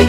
You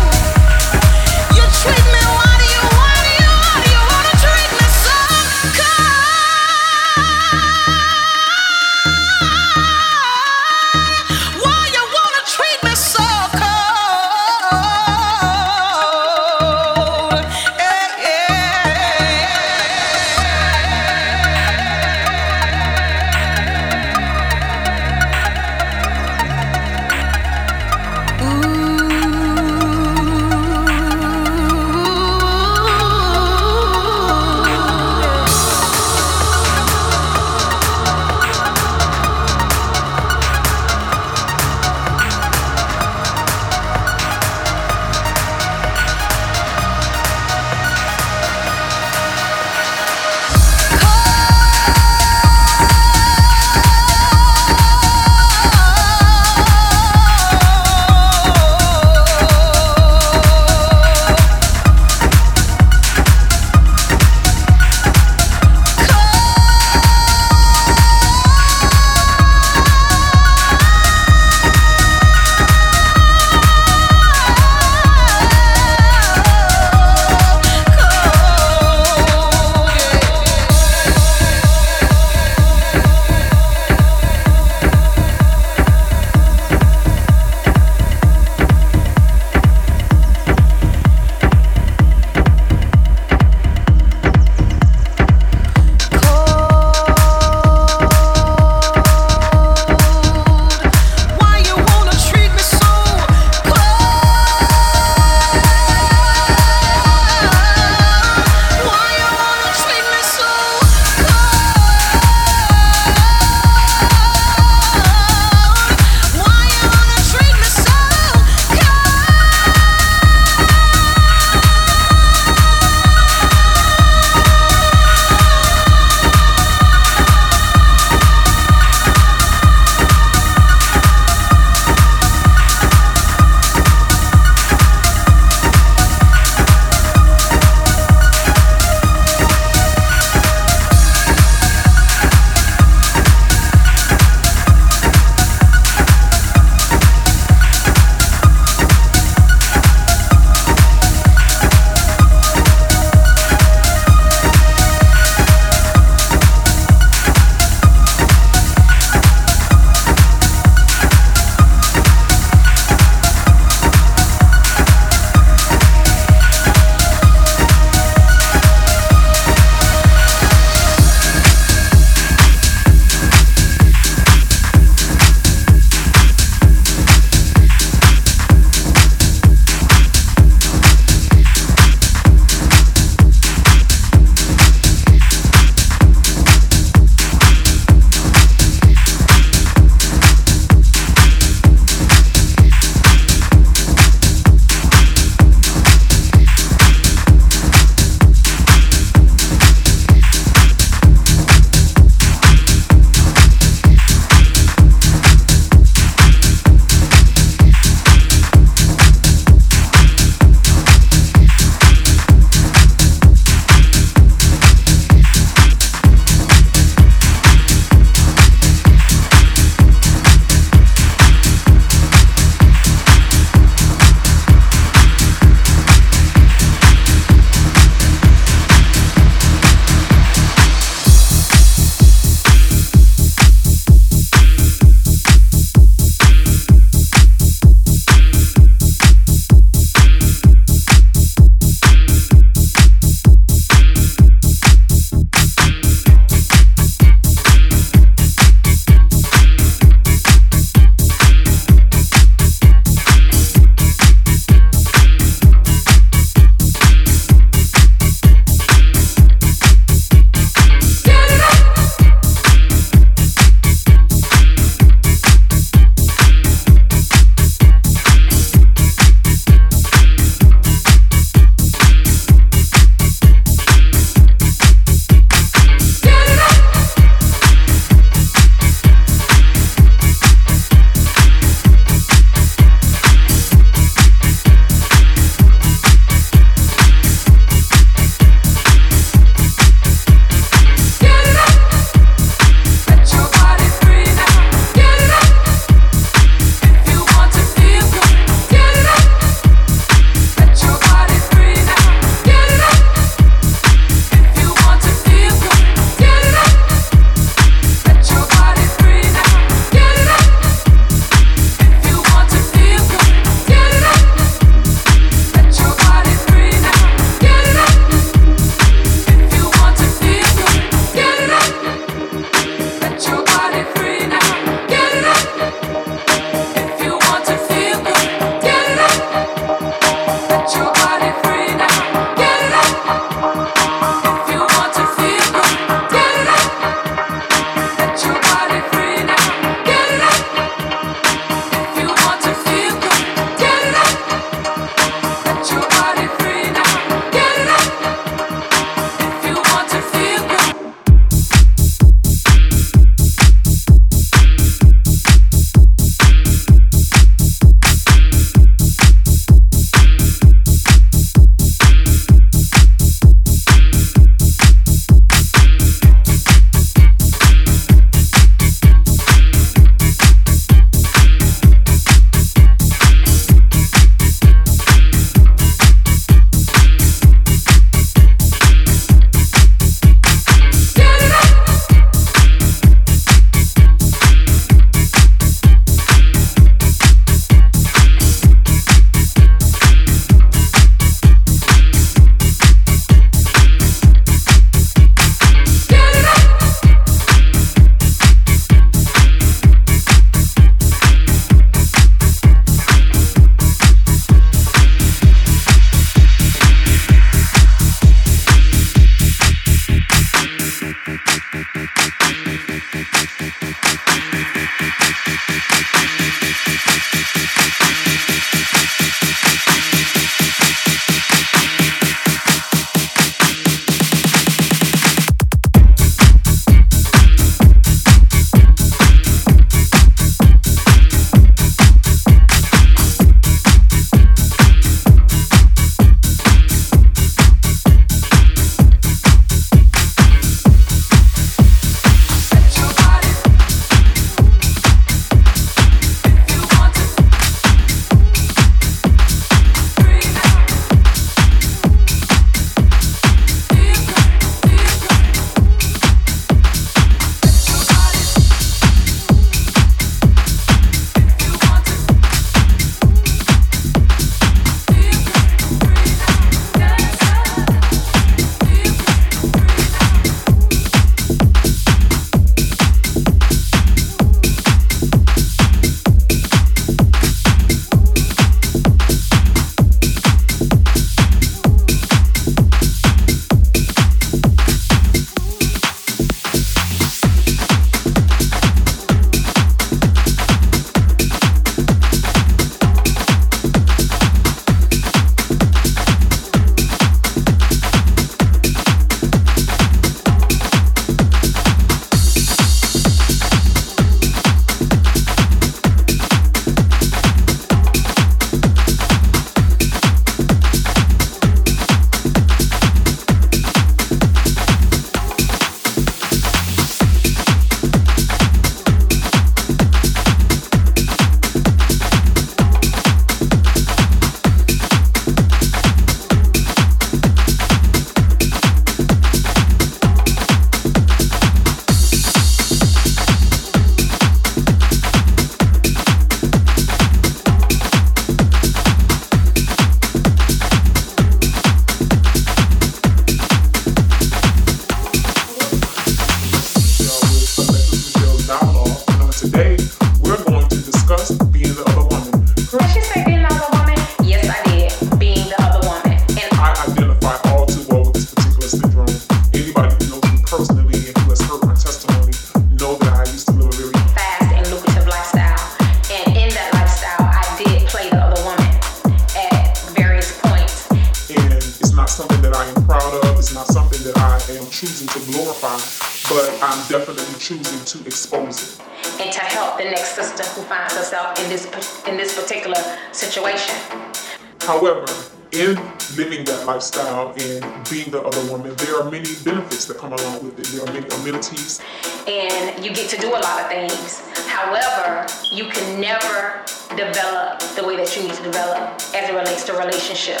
There are many amenities. And you get to do a lot of things. However, you can never develop the way that you need to develop as it relates to relationship.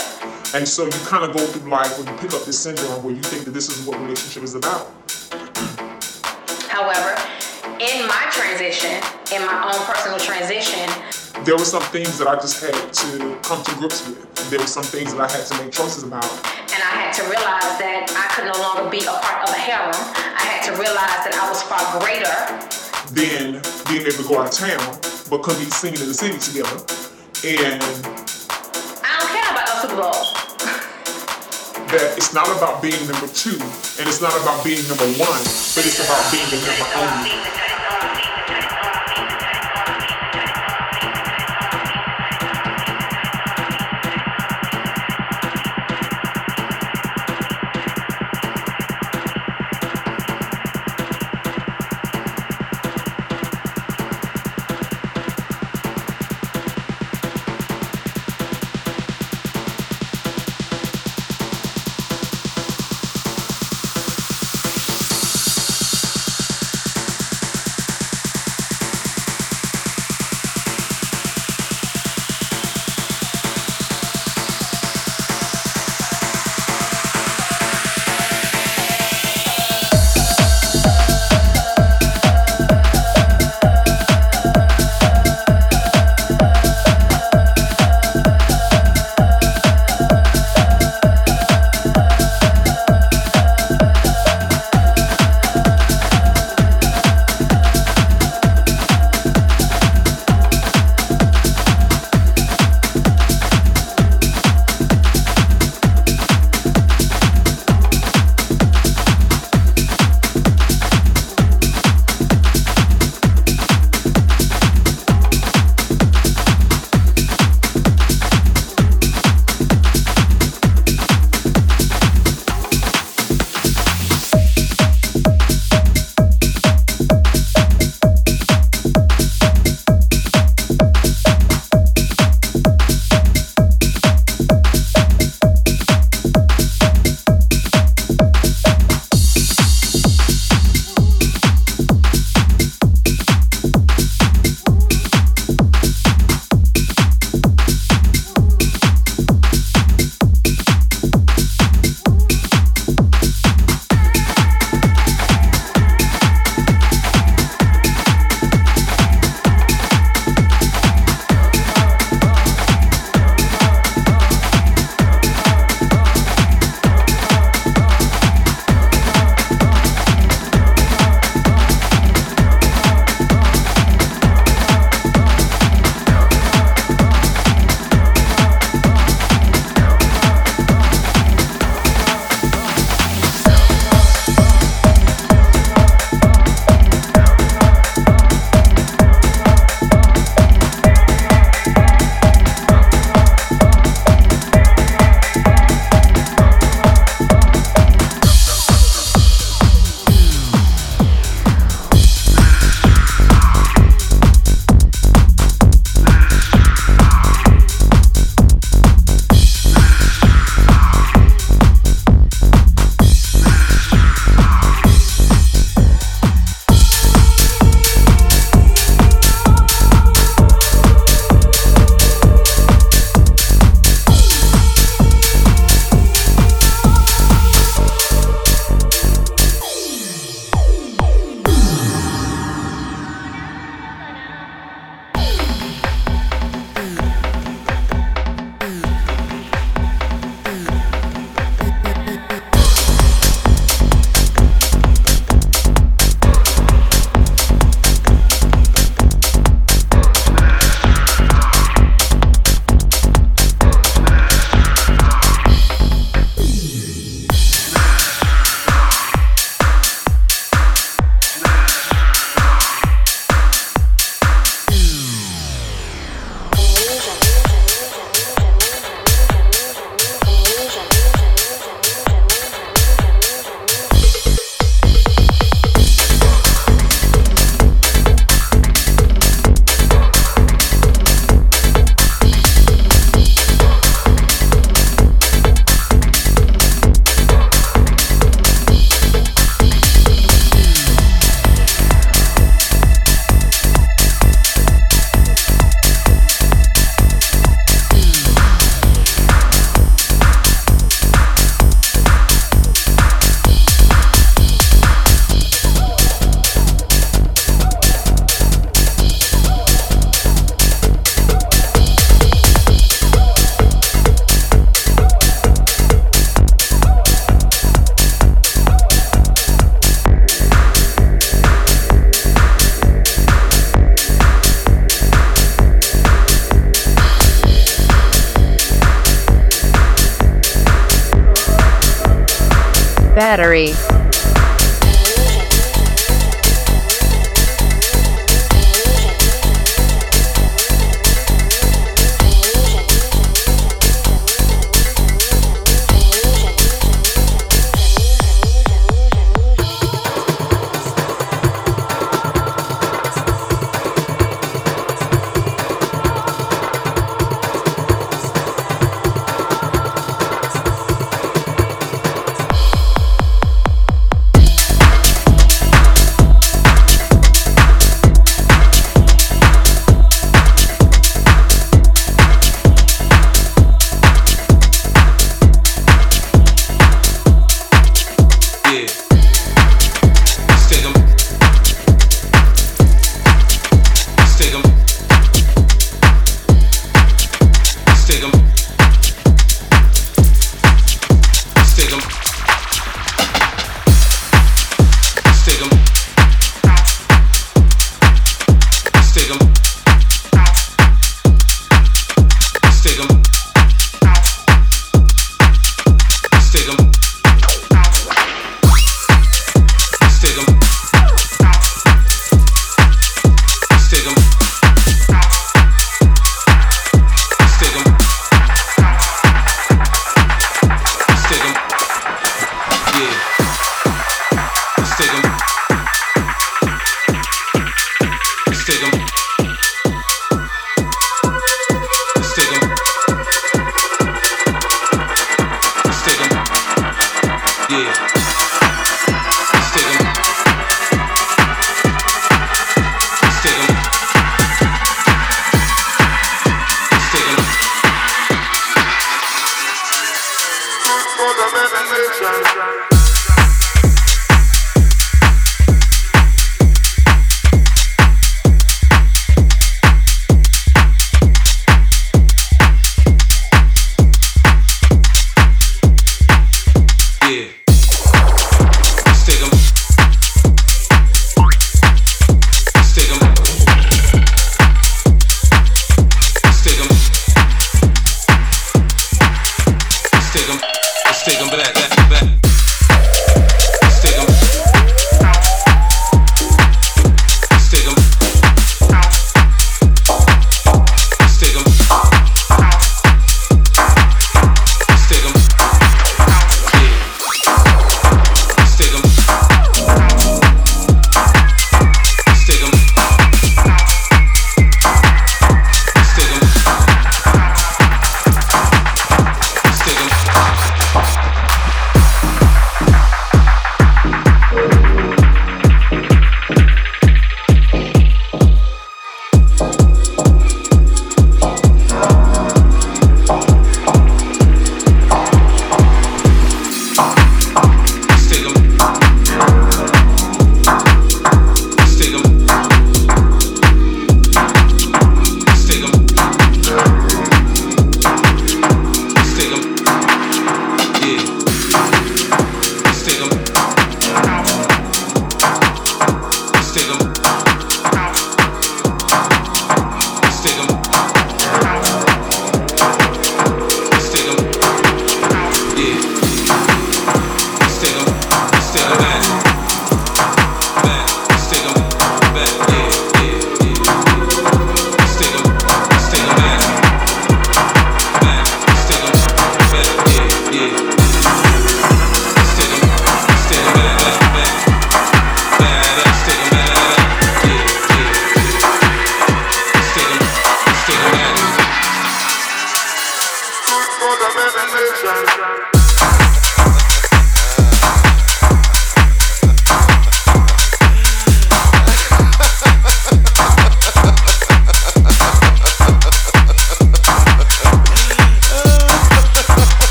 And so you kind of go through life when you pick up this syndrome where you think that this is what relationship is about. However, in my transition, in my own personal transition, There were some things that I just had to come to grips with. There were some things that I had to make choices about. And I had to realize that I could no longer be a part of a harem. I had to realize that I was far greater than being able to go out of town, but couldn't be singing in the city together. And I don't care about no Super Bowl. that it's not about being number two, and it's not about being number one, but it's about being the number only.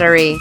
Battery.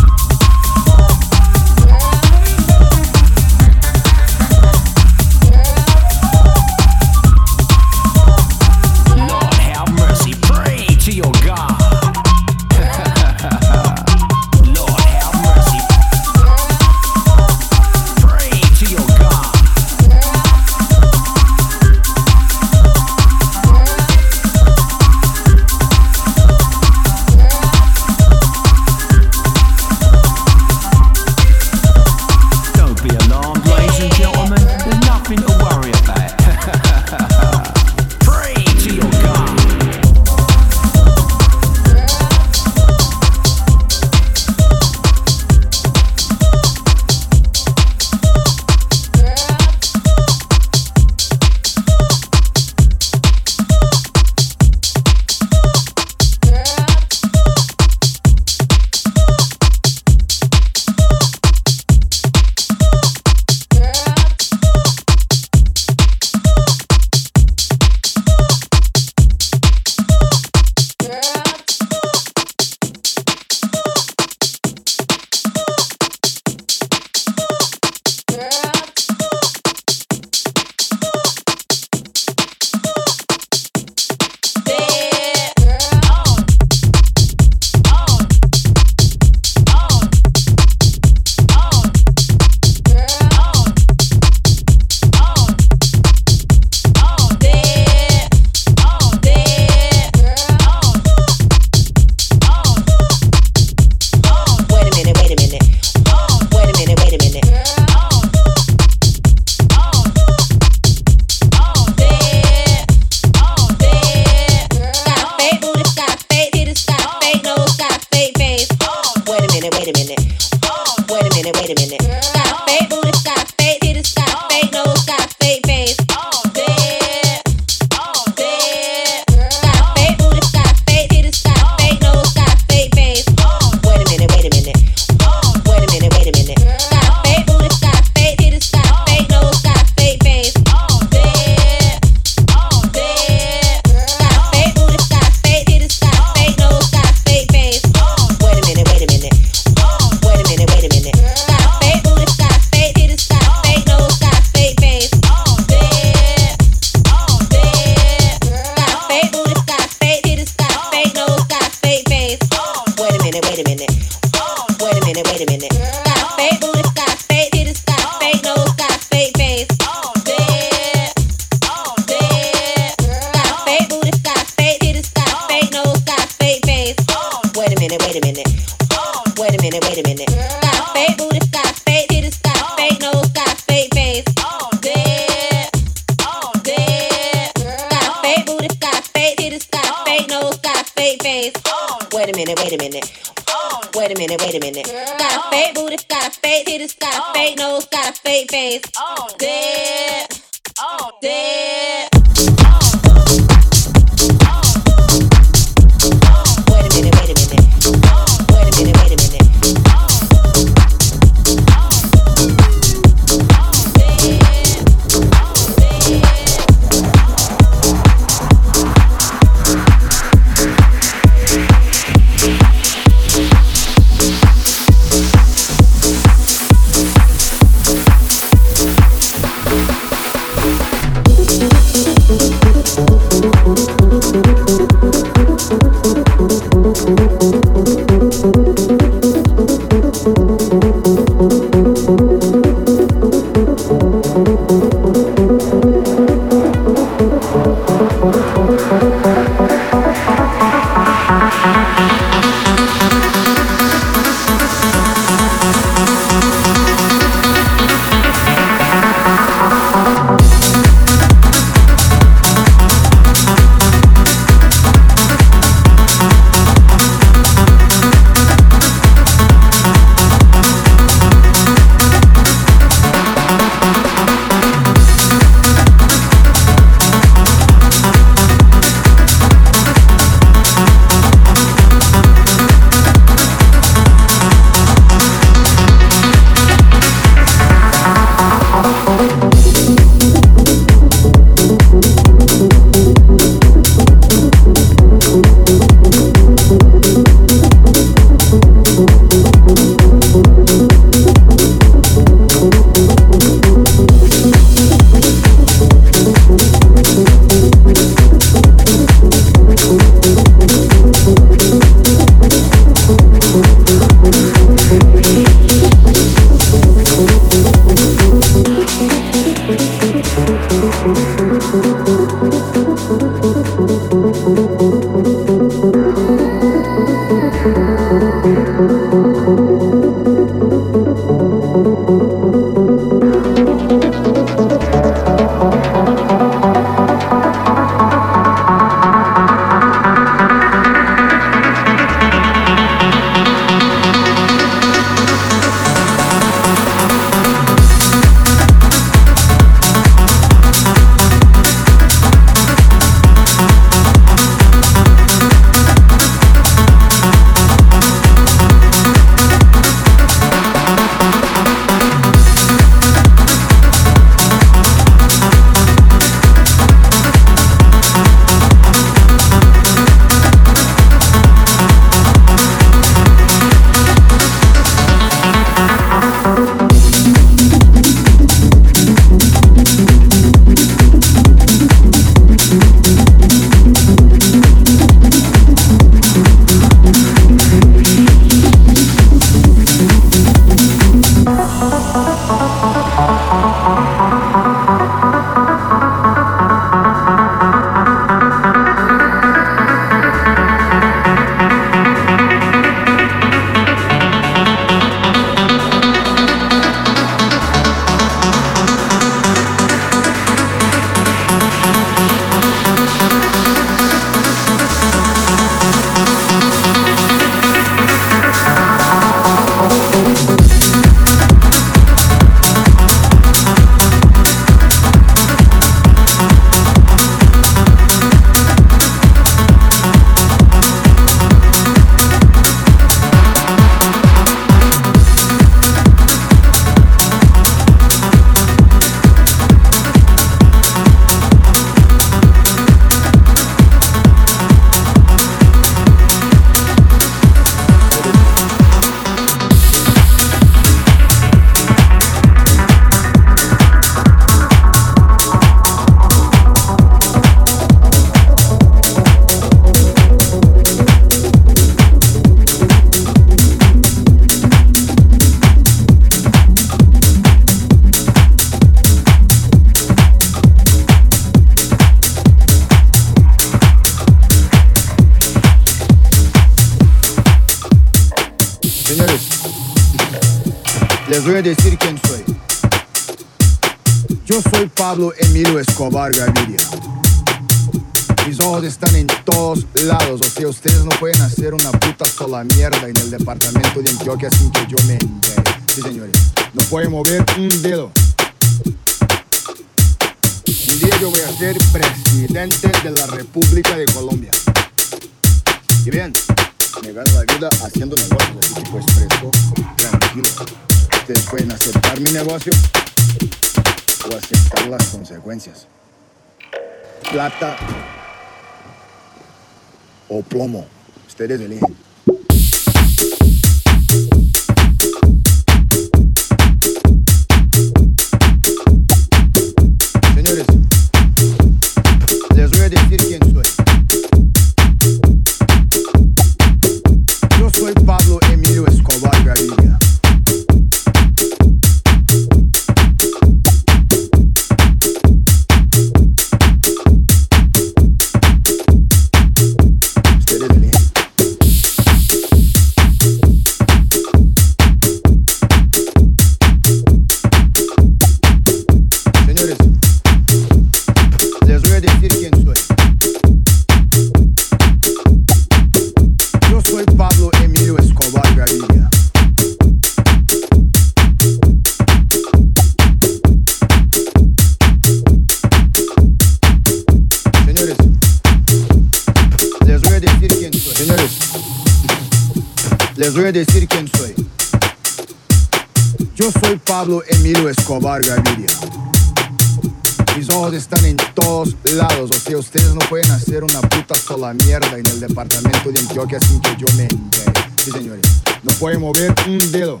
la mierda en el departamento de Antioquia sin que yo me entere. Sí, señores, no puede mover un dedo.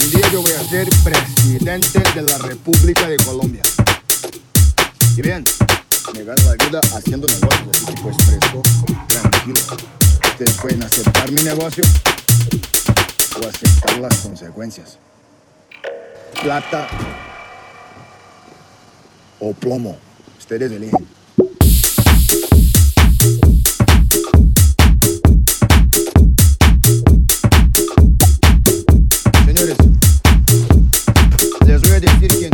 Un día yo voy a ser presidente de la República de Colombia. Y bien, me gano la vida haciendo negocios, así pues fresco, tranquilo. Ustedes pueden aceptar mi negocio o aceptar las consecuencias. Plata o plomo. Ustedes eligen. did it again.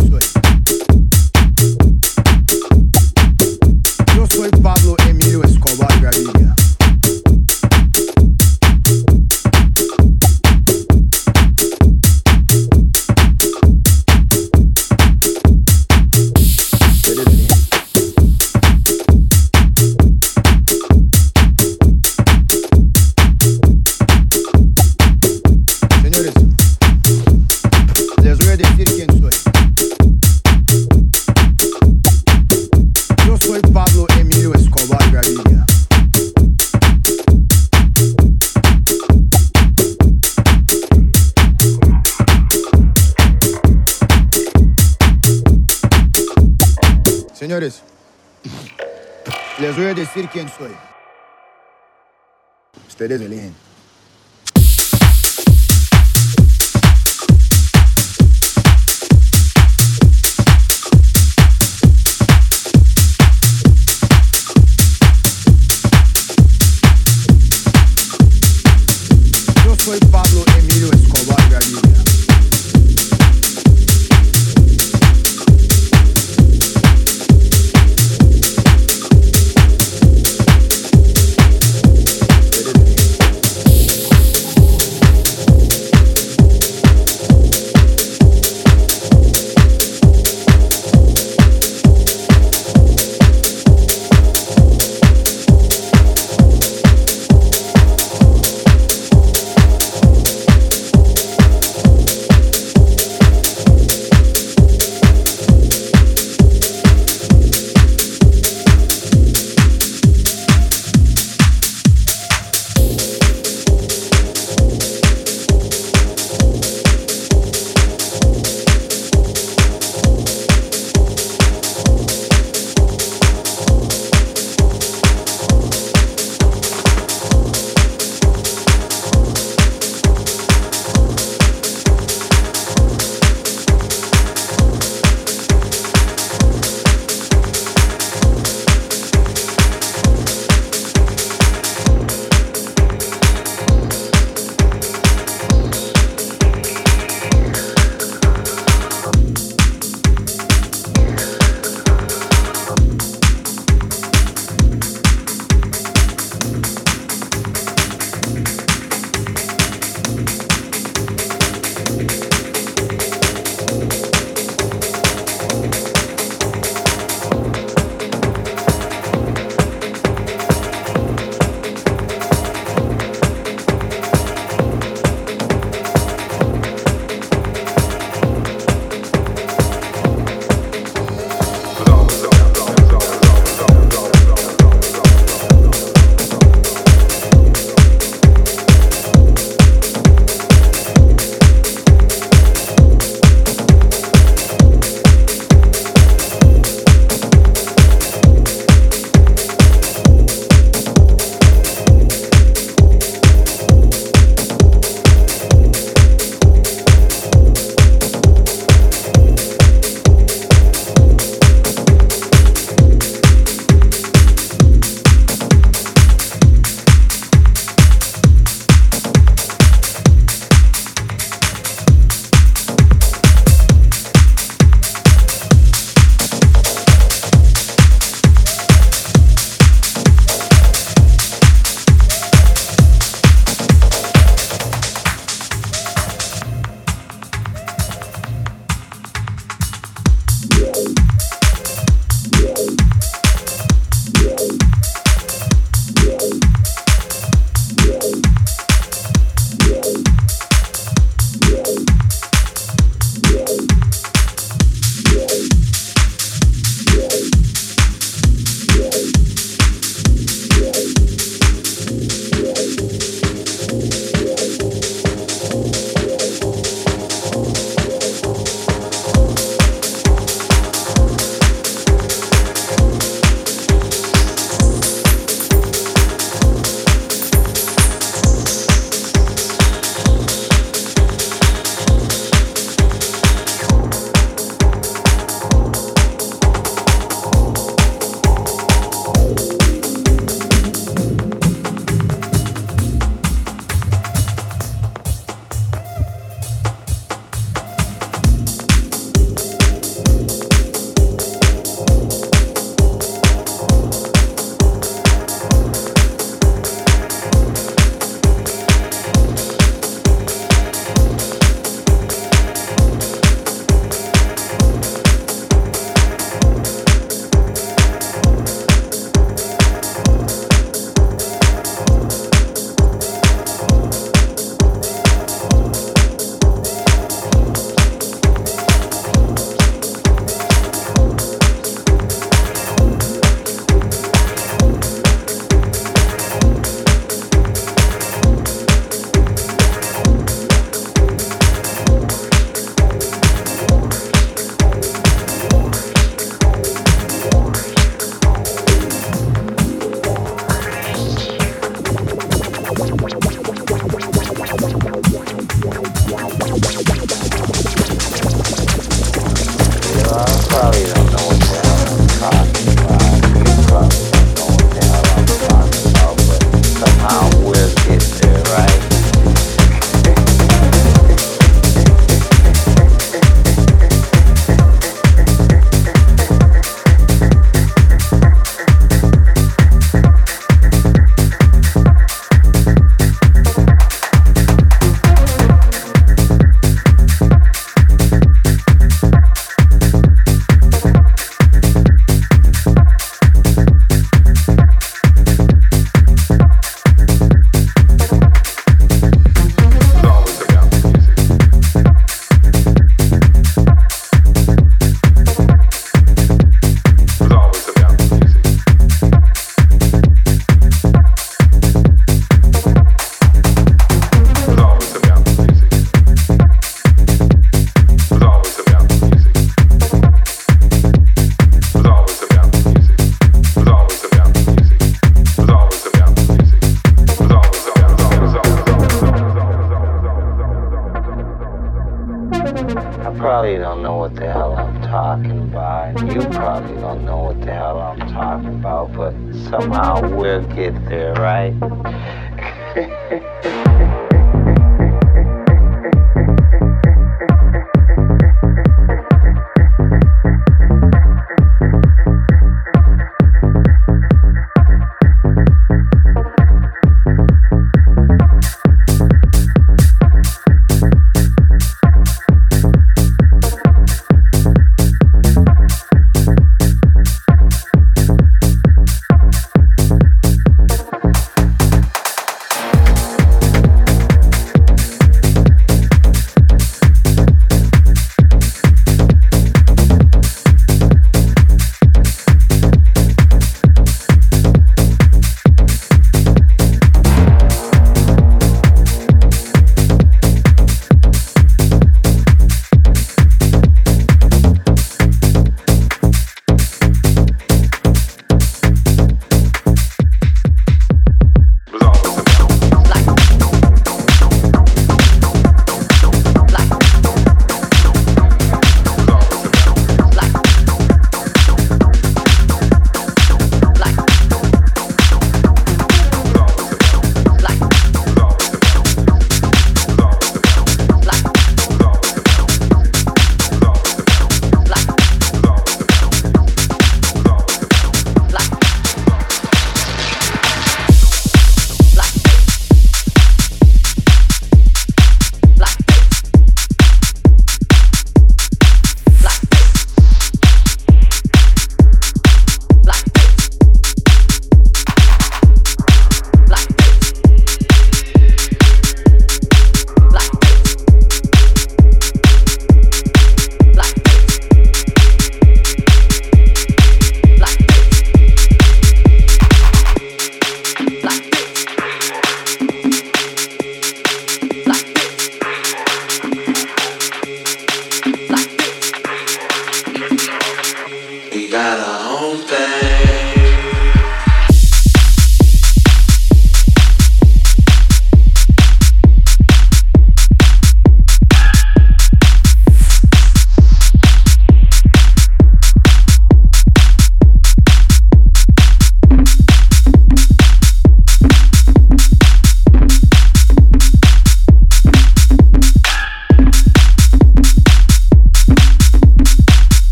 señores. Les voy a decir quién soy. Ustedes eligen.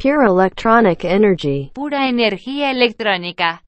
Pure electronic energy. Pura energía electrónica.